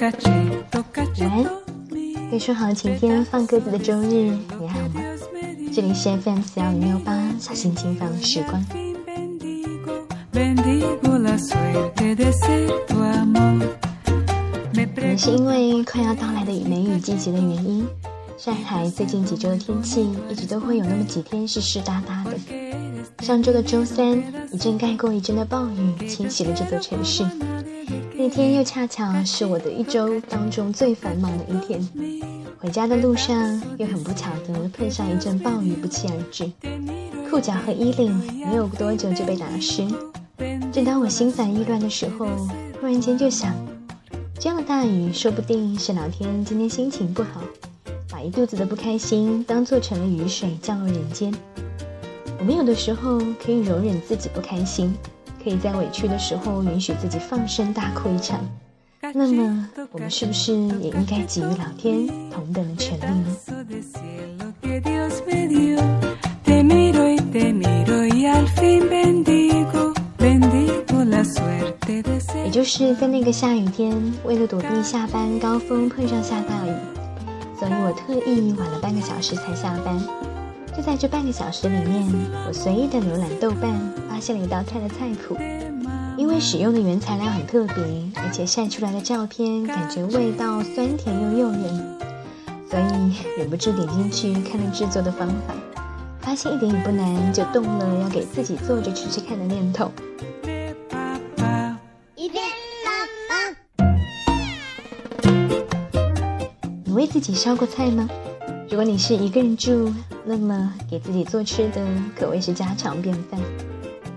晚安，该说好晴天放鸽子的周日，你还好吗？这里是 FM 四幺零六八，小心情放时光。可能是因为快要到来的梅雨季节的原因，上海最近几周的天气一直都会有那么几天是湿哒哒的。上周的周三，一阵盖过一阵的暴雨侵袭了这座城市。那天又恰巧是我的一周当中最繁忙的一天，回家的路上又很不巧的碰上一阵暴雨不期而至，裤脚和衣领没有多久就被打湿。正当我心烦意乱的时候，突然间就想，这样的大雨说不定是老天今天心情不好，把一肚子的不开心当做成了雨水降落人间。我们有的时候可以容忍自己不开心。可以在委屈的时候允许自己放声大哭一场，那么我们是不是也应该给予老天同等的权利呢？也就是在那个下雨天，为了躲避下班高峰碰上下大雨，所以我特意晚了半个小时才下班。就在这半个小时里面，我随意的浏览豆瓣，发现了一道菜的菜谱。因为使用的原材料很特别，而且晒出来的照片感觉味道酸甜又诱人，所以忍不住点进去看了制作的方法，发现一点也不难，就动了要给自己做着吃吃看的念头。你为自己烧过菜吗？如果你是一个人住，那么给自己做吃的可谓是家常便饭。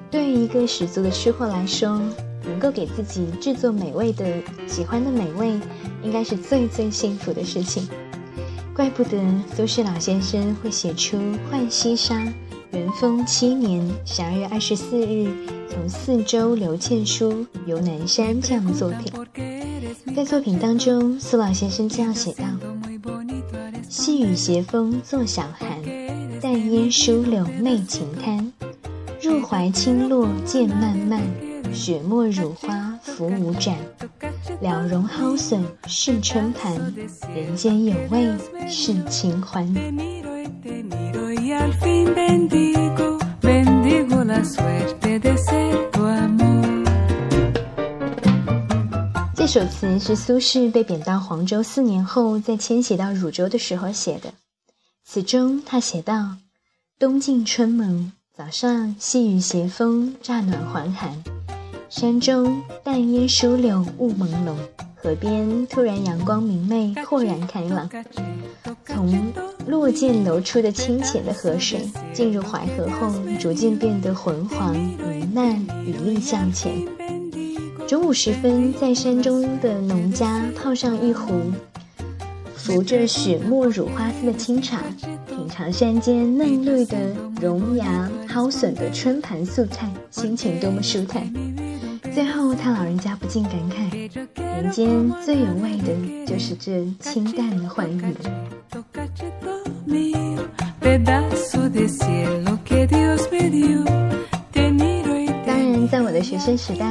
对于一个十足的吃货来说，能够给自己制作美味的、喜欢的美味，应该是最最幸福的事情。怪不得苏轼老先生会写出《浣溪沙》“元丰七年十二月二十四日，从四州刘倩书游南山”这样的作品。在作品当中，苏老先生这样写道。细雨斜风作晓寒，淡烟疏柳媚晴滩。入怀清落渐漫漫，雪沫乳花浮无展。了容蒿笋是春盘，人间有味是清欢。这首词是苏轼被贬到黄州四年后，在迁徙到汝州的时候写的。词中他写道：“冬尽春萌，早上细雨斜风，乍暖还寒。山中淡烟疏柳雾朦胧，河边突然阳光明媚，豁然开朗。从落涧流出的清浅的河水，进入淮河后，逐渐变得浑黄糜烂，雨力向前。”中午时分，在山中的农家泡上一壶浮着雪沫乳花丝的清茶，品尝山间嫩绿的榕芽蒿笋的春盘素菜，心情多么舒坦。最后，他老人家不禁感慨：人间最有味的，就是这清淡的欢愉。当然在我的学生时代，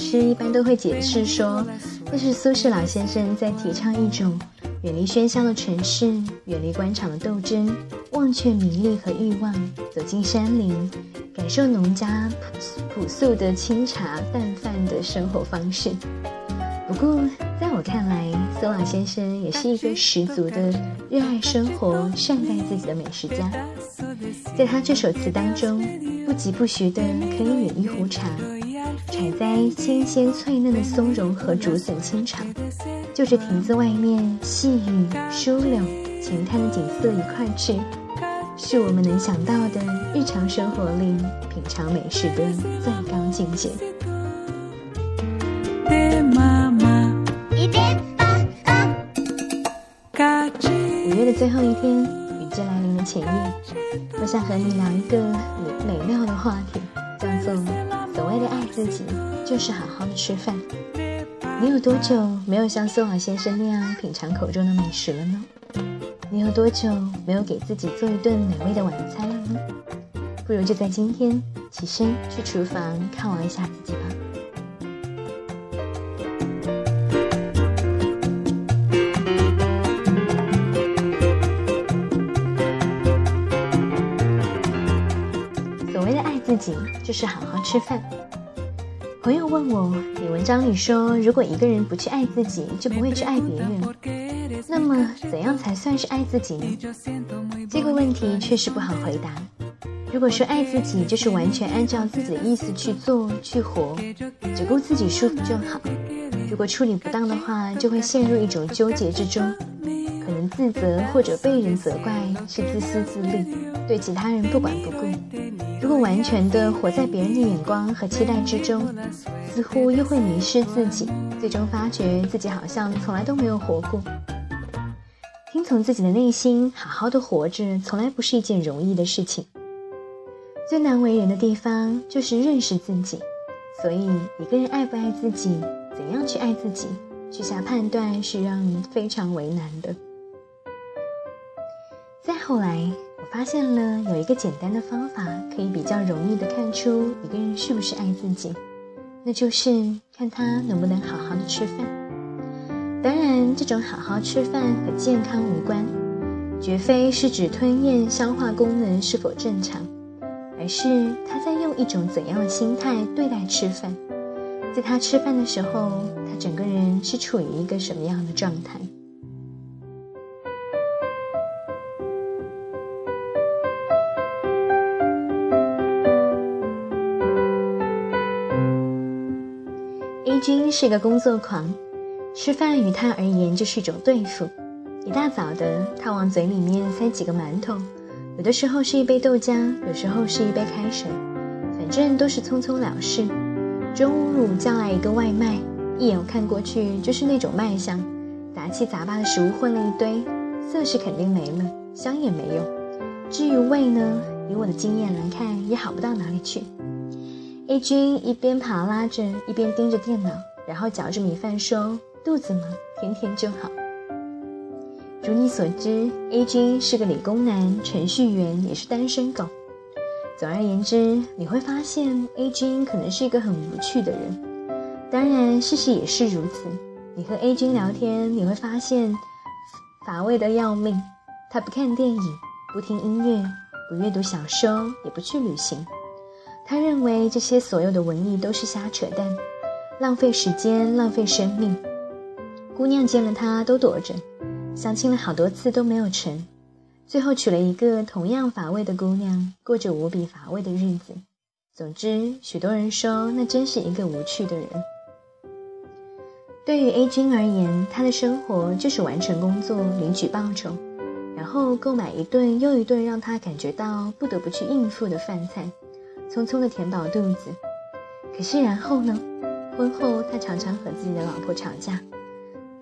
师一般都会解释说，这是苏轼老先生在提倡一种远离喧嚣的城市、远离官场的斗争、忘却名利和欲望，走进山林，感受农家朴朴素的清茶淡饭的生活方式。不过，我看来，苏老先生也是一个十足的热爱生活、善待自己的美食家。在他这首词当中，不疾不徐的可以饮一壶茶，采摘新鲜脆嫩的松茸和竹笋清茶，就着亭子外面细雨疏柳晴滩的景色一块吃，是我们能想到的日常生活里品尝美食的最高境界。五月的最后一天。雨季来临的前夜，我想和你聊一个美美妙的话题，叫做“所谓的爱自己，就是好好的吃饭”。你有多久没有像苏老先生那样品尝口中的美食了呢？你有多久没有给自己做一顿美味的晚餐了呢？不如就在今天起身去厨房犒劳一下自己吧。就是好好吃饭。朋友问我，你文章里说，如果一个人不去爱自己，就不会去爱别人。那么，怎样才算是爱自己呢？这个问题确实不好回答。如果说爱自己就是完全按照自己的意思去做、去活，只顾自己舒服就好。如果处理不当的话，就会陷入一种纠结之中，可能自责或者被人责怪是自私自利，对其他人不管不顾。如果完全的活在别人的眼光和期待之中，似乎又会迷失自己，最终发觉自己好像从来都没有活过。听从自己的内心，好好的活着，从来不是一件容易的事情。最难为人的地方就是认识自己，所以一个人爱不爱自己，怎样去爱自己，去下判断是让人非常为难的。再后来，我发现了有一个简单的方法，可以比较容易的看出一个人是不是爱自己，那就是看他能不能好好的吃饭。当然，这种好好吃饭和健康无关，绝非是指吞咽、消化功能是否正常。而是他在用一种怎样的心态对待吃饭，在他吃饭的时候，他整个人是处于一个什么样的状态？A 君是个工作狂，吃饭于他而言就是一种对付。一大早的，他往嘴里面塞几个馒头。有的时候是一杯豆浆，有时候是一杯开水，反正都是匆匆了事。中午叫来一个外卖，一眼看过去就是那种卖相，杂七杂八的食物混了一堆，色是肯定没了，香也没有。至于味呢，以我的经验来看，也好不到哪里去。A 君一边爬拉着，一边盯着电脑，然后嚼着米饭说：“肚子嘛，甜甜就好。”如你所知，A 君是个理工男，程序员，也是单身狗。总而言之，你会发现 A 君可能是一个很无趣的人。当然，事实也是如此。你和 A 君聊天，你会发现乏味的要命。他不看电影，不听音乐，不阅读小说，也不去旅行。他认为这些所有的文艺都是瞎扯淡，浪费时间，浪费生命。姑娘见了他都躲着。相亲了好多次都没有成，最后娶了一个同样乏味的姑娘，过着无比乏味的日子。总之，许多人说那真是一个无趣的人。对于 A 君而言，他的生活就是完成工作、领取报酬，然后购买一顿又一顿让他感觉到不得不去应付的饭菜，匆匆的填饱肚子。可是然后呢？婚后他常常和自己的老婆吵架。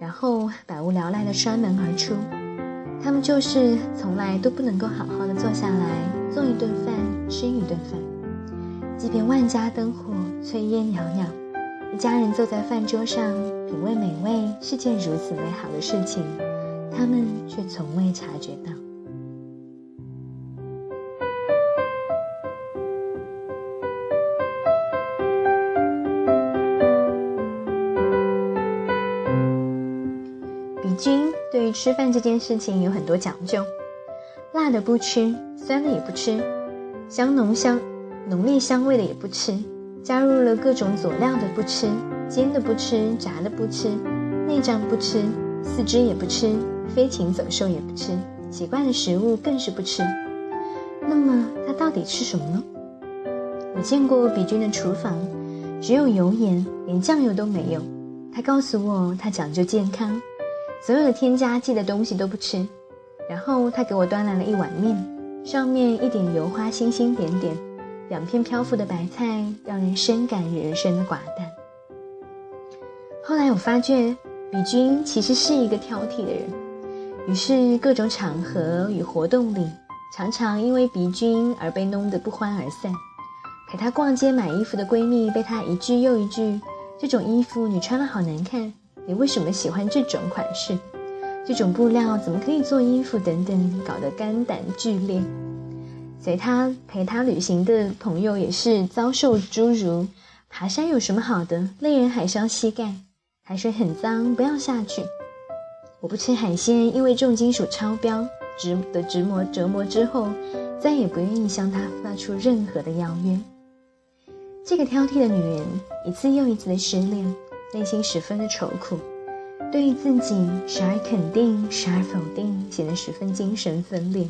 然后百无聊赖地摔门而出，他们就是从来都不能够好好的坐下来做一顿饭，吃一顿饭。即便万家灯火，炊烟袅袅，一家人坐在饭桌上品味美味是件如此美好的事情，他们却从未察觉到。菌对于吃饭这件事情有很多讲究，辣的不吃，酸的也不吃，香浓香、浓烈香味的也不吃，加入了各种佐料的不吃，煎的不吃，炸的不吃，内脏不吃，四肢也不吃，飞禽走兽也不吃，奇怪的食物更是不吃。那么他到底吃什么呢？我见过比君的厨房，只有油盐，连酱油都没有。他告诉我，他讲究健康。所有的添加剂的东西都不吃，然后他给我端来了一碗面，上面一点油花星星点点，两片漂浮的白菜，让人深感人生的寡淡。后来我发觉，比君其实是一个挑剔的人，于是各种场合与活动里，常常因为比君而被弄得不欢而散。陪她逛街买衣服的闺蜜被她一句又一句：“这种衣服你穿了好难看。”你为什么喜欢这种款式？这种布料怎么可以做衣服？等等，搞得肝胆俱裂。随他陪他旅行的朋友也是遭受诸如：爬山有什么好的？累人还伤膝盖，海水很脏，不要下去。我不吃海鲜，因为重金属超标。直的折磨折磨之后，再也不愿意向他发出任何的邀约。这个挑剔的女人一次又一次的失恋，内心十分的愁苦，对于自己时而肯定，时而否定，显得十分精神分裂。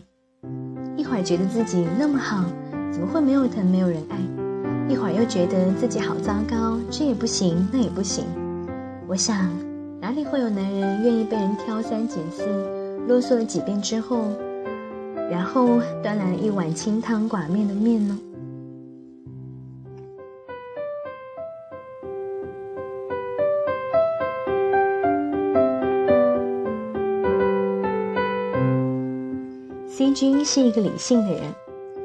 一会儿觉得自己那么好，怎么会没有疼没有人爱？一会儿又觉得自己好糟糕，这也不行，那也不行。我想，哪里会有男人愿意被人挑三拣四，啰嗦了几遍之后，然后端来一碗清汤寡面的面呢君是一个理性的人，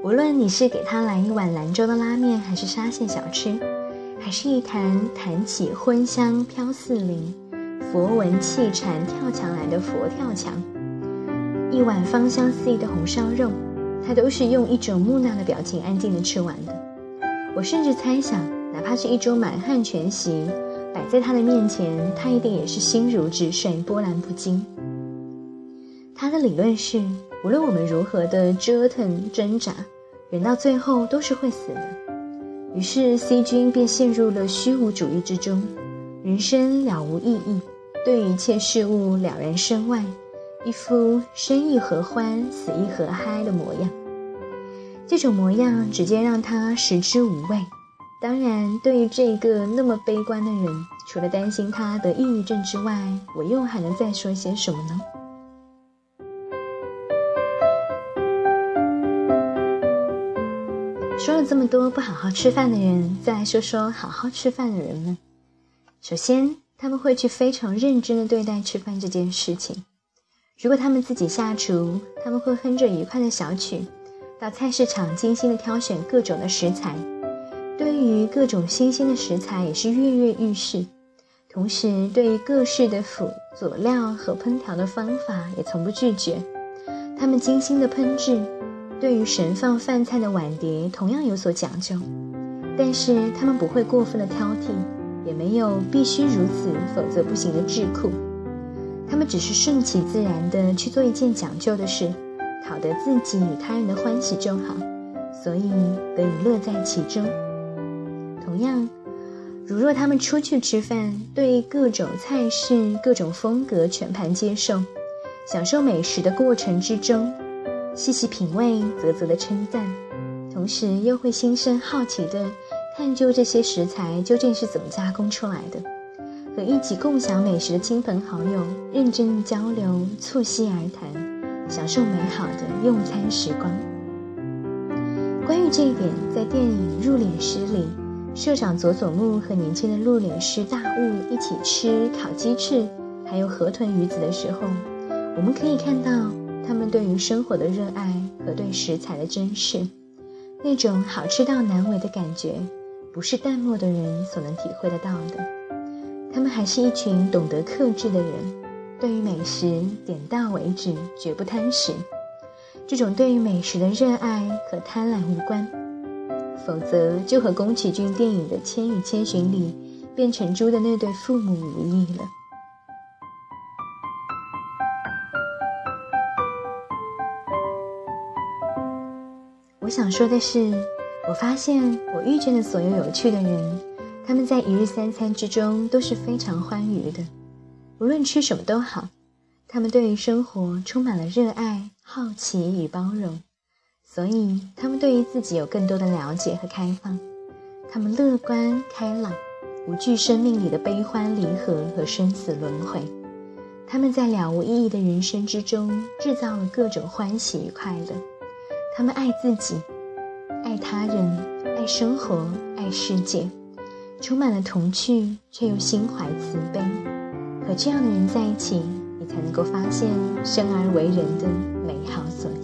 无论你是给他来一碗兰州的拉面，还是沙县小吃，还是一坛弹起荤香飘四邻、佛闻气禅跳墙来的佛跳墙，一碗芳香四溢的红烧肉，他都是用一种木讷的表情安静的吃完的。我甚至猜想，哪怕是一桌满汉全席摆在他的面前，他一定也是心如止水，波澜不惊。他的理论是。无论我们如何的折腾挣扎，人到最后都是会死的。于是 C 君便陷入了虚无主义之中，人生了无意义，对一切事物了然身外，一副生亦何欢，死亦何嗨的模样。这种模样直接让他食之无味。当然，对于这个那么悲观的人，除了担心他得抑郁症之外，我又还能再说些什么呢？说了这么多不好好吃饭的人，再来说说好好吃饭的人们。首先，他们会去非常认真的对待吃饭这件事情。如果他们自己下厨，他们会哼着愉快的小曲，到菜市场精心的挑选各种的食材。对于各种新鲜的食材，也是跃跃欲试。同时，对于各式的辅佐料和烹调的方法，也从不拒绝。他们精心的烹制。对于盛放饭菜的碗碟，同样有所讲究，但是他们不会过分的挑剔，也没有必须如此否则不行的智库。他们只是顺其自然的去做一件讲究的事，讨得自己与他人的欢喜就好，所以得以乐在其中。同样，如若他们出去吃饭，对各种菜式、各种风格全盘接受，享受美食的过程之中。细细品味，啧啧的称赞，同时又会心生好奇的探究这些食材究竟是怎么加工出来的，和一起共享美食的亲朋好友认真交流，促膝而谈，享受美好的用餐时光。关于这一点，在电影《入殓师》里，社长佐佐木和年轻的入殓师大雾一起吃烤鸡翅，还有河豚鱼子的时候，我们可以看到。他们对于生活的热爱和对食材的珍视，那种好吃到难为的感觉，不是淡漠的人所能体会得到的。他们还是一群懂得克制的人，对于美食点到为止，绝不贪食。这种对于美食的热爱和贪婪无关，否则就和宫崎骏电影的《千与千寻》里变成猪的那对父母无异了。我想说的是，我发现我遇见的所有有趣的人，他们在一日三餐之中都是非常欢愉的，无论吃什么都好。他们对于生活充满了热爱、好奇与包容，所以他们对于自己有更多的了解和开放。他们乐观开朗，无惧生命里的悲欢离合和生死轮回。他们在了无意义的人生之中制造了各种欢喜与快乐。他们爱自己，爱他人，爱生活，爱世界，充满了童趣，却又心怀慈悲。和这样的人在一起，你才能够发现生而为人的美好所在。